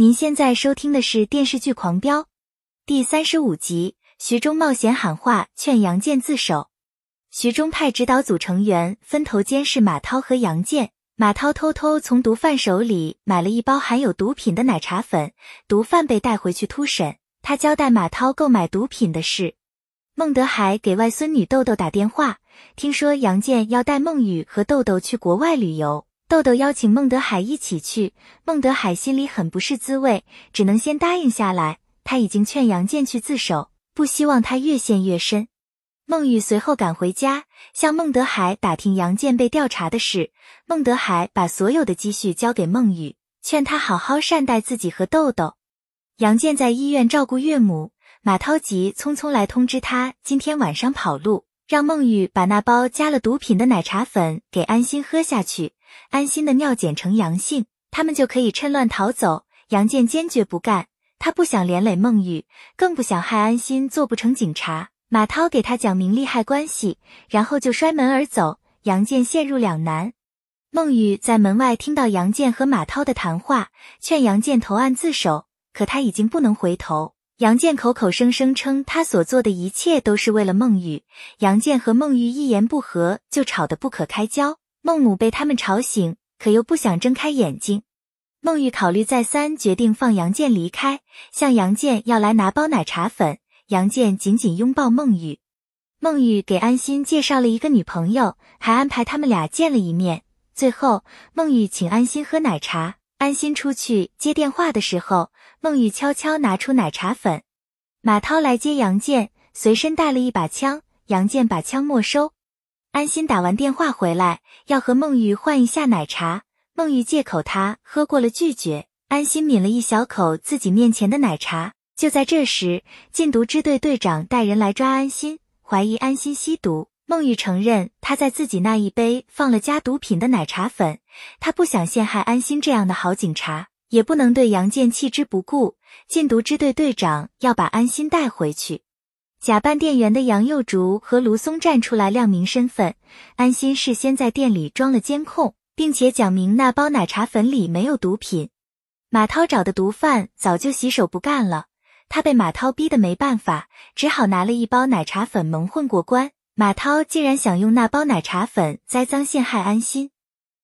您现在收听的是电视剧《狂飙》第三十五集，徐忠冒险喊话劝杨健自首。徐忠派指导组成员分头监视马涛和杨健。马涛偷偷从毒贩手里买了一包含有毒品的奶茶粉，毒贩被带回去突审。他交代马涛购买毒品的事。孟德海给外孙女豆豆打电话，听说杨健要带孟雨和豆豆去国外旅游。豆豆邀请孟德海一起去，孟德海心里很不是滋味，只能先答应下来。他已经劝杨健去自首，不希望他越陷越深。孟玉随后赶回家，向孟德海打听杨健被调查的事。孟德海把所有的积蓄交给孟玉，劝他好好善待自己和豆豆。杨健在医院照顾岳母，马涛急匆匆来通知他今天晚上跑路，让孟玉把那包加了毒品的奶茶粉给安心喝下去。安心的尿检呈阳性，他们就可以趁乱逃走。杨健坚决不干，他不想连累孟玉，更不想害安心做不成警察。马涛给他讲明利害关系，然后就摔门而走。杨健陷入两难。孟玉在门外听到杨健和马涛的谈话，劝杨健投案自首，可他已经不能回头。杨健口口声声称他所做的一切都是为了孟玉，杨健和孟玉一言不合就吵得不可开交。孟母被他们吵醒，可又不想睁开眼睛。孟玉考虑再三，决定放杨健离开，向杨健要来拿包奶茶粉。杨健紧紧拥抱孟玉。孟玉给安心介绍了一个女朋友，还安排他们俩见了一面。最后，孟玉请安心喝奶茶。安心出去接电话的时候，孟玉悄悄拿出奶茶粉。马涛来接杨健，随身带了一把枪，杨健把枪没收。安心打完电话回来，要和孟玉换一下奶茶。孟玉借口他喝过了拒绝。安心抿了一小口自己面前的奶茶。就在这时，禁毒支队队长带人来抓安心，怀疑安心吸毒。孟玉承认他在自己那一杯放了加毒品的奶茶粉。他不想陷害安心这样的好警察，也不能对杨健弃之不顾。禁毒支队队长要把安心带回去。假扮店员的杨幼竹和卢松站出来亮明身份。安心事先在店里装了监控，并且讲明那包奶茶粉里没有毒品。马涛找的毒贩早就洗手不干了，他被马涛逼得没办法，只好拿了一包奶茶粉蒙混过关。马涛竟然想用那包奶茶粉栽赃陷害安心，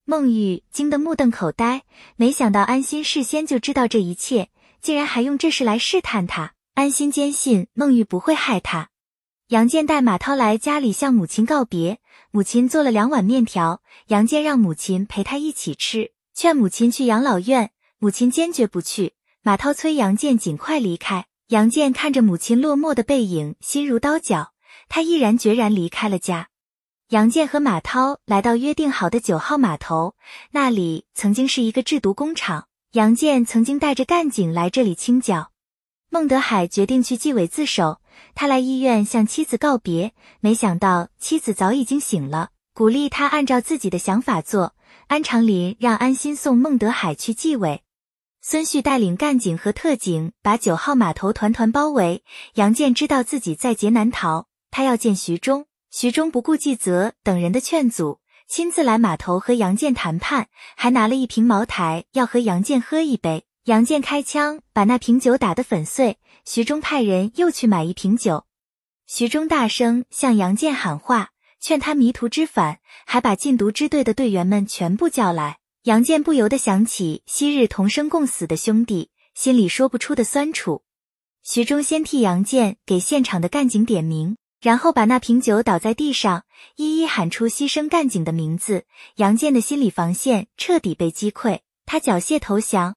孟玉惊得目瞪口呆，没想到安心事先就知道这一切，竟然还用这事来试探他。安心坚信孟玉不会害他。杨健带马涛来家里向母亲告别，母亲做了两碗面条。杨健让母亲陪他一起吃，劝母亲去养老院，母亲坚决不去。马涛催杨健尽快离开。杨健看着母亲落寞的背影，心如刀绞，他毅然决然离开了家。杨健和马涛来到约定好的九号码头，那里曾经是一个制毒工厂，杨健曾经带着干警来这里清剿。孟德海决定去纪委自首。他来医院向妻子告别，没想到妻子早已经醒了，鼓励他按照自己的想法做。安长林让安心送孟德海去纪委。孙旭带领干警和特警把九号码头团团包围。杨健知道自己在劫难逃，他要见徐忠。徐忠不顾季泽等人的劝阻，亲自来码头和杨健谈判，还拿了一瓶茅台要和杨健喝一杯。杨健开枪把那瓶酒打得粉碎，徐忠派人又去买一瓶酒。徐忠大声向杨健喊话，劝他迷途知返，还把禁毒支队的队员们全部叫来。杨健不由得想起昔日同生共死的兄弟，心里说不出的酸楚。徐忠先替杨健给现场的干警点名，然后把那瓶酒倒在地上，一一喊出牺牲干警的名字。杨健的心理防线彻底被击溃，他缴械投降。